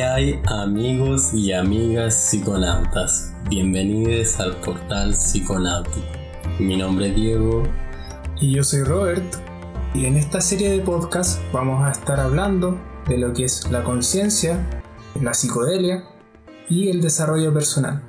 hay amigos y amigas psiconautas? Bienvenidos al portal psiconáutico. Mi nombre es Diego. Y yo soy Robert. Y en esta serie de podcast vamos a estar hablando de lo que es la conciencia, la psicodelia y el desarrollo personal.